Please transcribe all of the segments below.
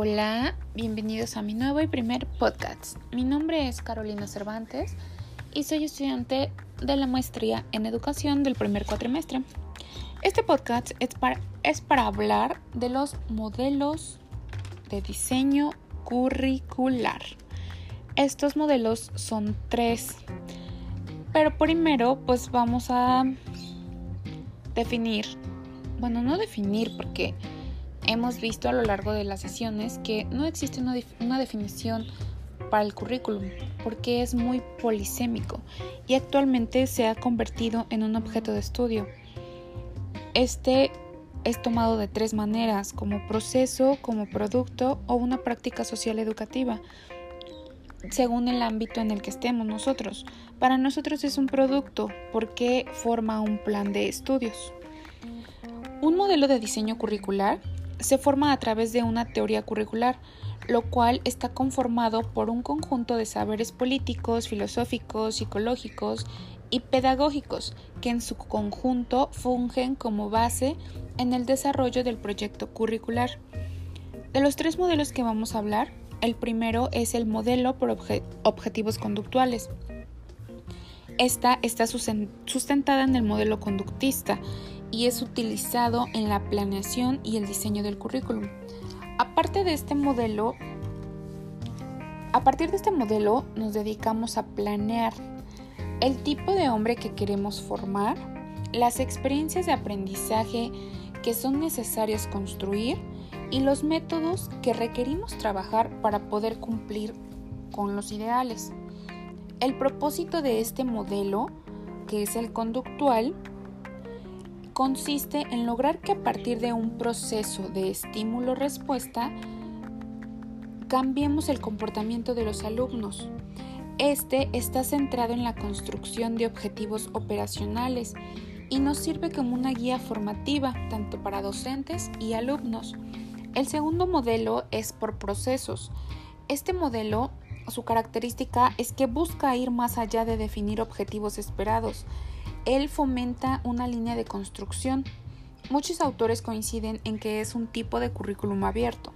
Hola, bienvenidos a mi nuevo y primer podcast. Mi nombre es Carolina Cervantes y soy estudiante de la maestría en educación del primer cuatrimestre. Este podcast es para, es para hablar de los modelos de diseño curricular. Estos modelos son tres, pero primero pues vamos a definir, bueno, no definir porque hemos visto a lo largo de las sesiones que no existe una, definición para el currículum porque es muy polisémico y actualmente se ha convertido en un objeto de estudio. Este es tomado de tres maneras, como proceso, como producto o una práctica social educativa, según el ámbito en el que estemos nosotros. Para nosotros es un producto porque forma un plan de estudios. Un modelo de diseño curricular se forma a través de una teoría curricular, lo cual está conformado por un conjunto de saberes políticos, filosóficos, psicológicos y pedagógicos que en su conjunto fungen como base en el desarrollo del proyecto curricular. De los tres modelos que vamos a hablar, el primero es el modelo por objetivos conductuales. Esta está sustentada en el modelo conductista y es utilizado en la planeación y el diseño del currículum. De este modelo, a partir de este modelo nos dedicamos a planear el tipo de hombre que queremos formar, las experiencias de aprendizaje que son necesarias construir y los métodos que requerimos trabajar para poder cumplir con los ideales. El propósito de este modelo, que es el conductual, consiste en lograr que a partir de un proceso de estímulo-respuesta cambiemos el comportamiento de los alumnos. Este está centrado en la construcción de objetivos operacionales y nos sirve como una guía formativa tanto para docentes y alumnos. El segundo modelo es por procesos. Este modelo, su característica es que busca ir más allá de definir objetivos esperados él fomenta una línea de construcción. Muchos autores coinciden en que es un tipo de currículum abierto.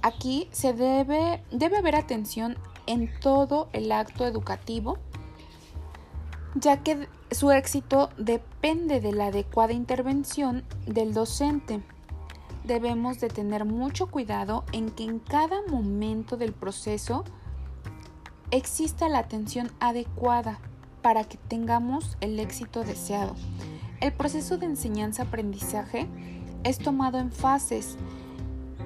Aquí se debe, debe haber atención en todo el acto educativo, ya que su éxito depende de la adecuada intervención del docente. Debemos de tener mucho cuidado en que en cada momento del proceso exista la atención adecuada para que tengamos el éxito deseado. El proceso de enseñanza-aprendizaje es tomado en fases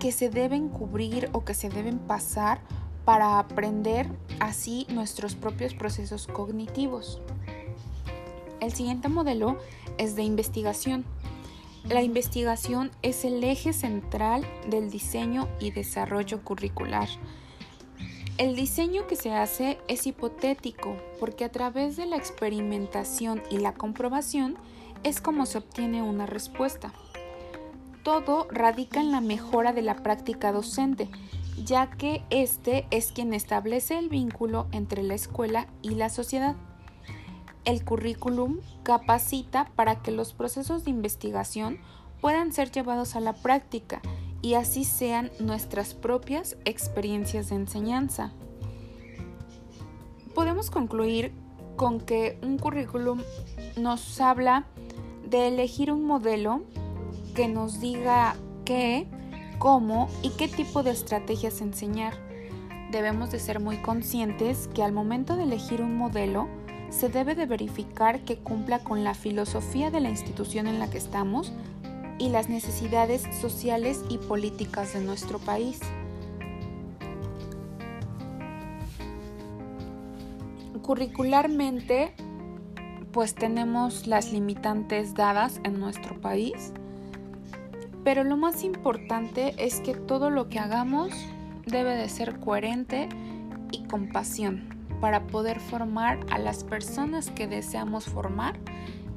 que se deben cubrir o que se deben pasar para aprender así nuestros propios procesos cognitivos. El siguiente modelo es de investigación. La investigación es el eje central del diseño y desarrollo curricular. El diseño que se hace es hipotético porque a través de la experimentación y la comprobación es como se obtiene una respuesta. Todo radica en la mejora de la práctica docente, ya que este es quien establece el vínculo entre la escuela y la sociedad. El currículum capacita para que los procesos de investigación puedan ser llevados a la práctica y así sean nuestras propias experiencias de enseñanza. Podemos concluir con que un currículum nos habla de elegir un modelo que nos diga qué, cómo y qué tipo de estrategias enseñar. Debemos de ser muy conscientes que al momento de elegir un modelo se debe de verificar que cumpla con la filosofía de la institución en la que estamos y las necesidades sociales y políticas de nuestro país. Curricularmente, pues tenemos las limitantes dadas en nuestro país, pero lo más importante es que todo lo que hagamos debe de ser coherente y con pasión para poder formar a las personas que deseamos formar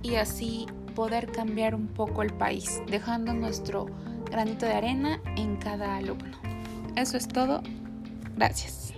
y así poder cambiar un poco el país, dejando nuestro granito de arena en cada alumno. Eso es todo. Gracias.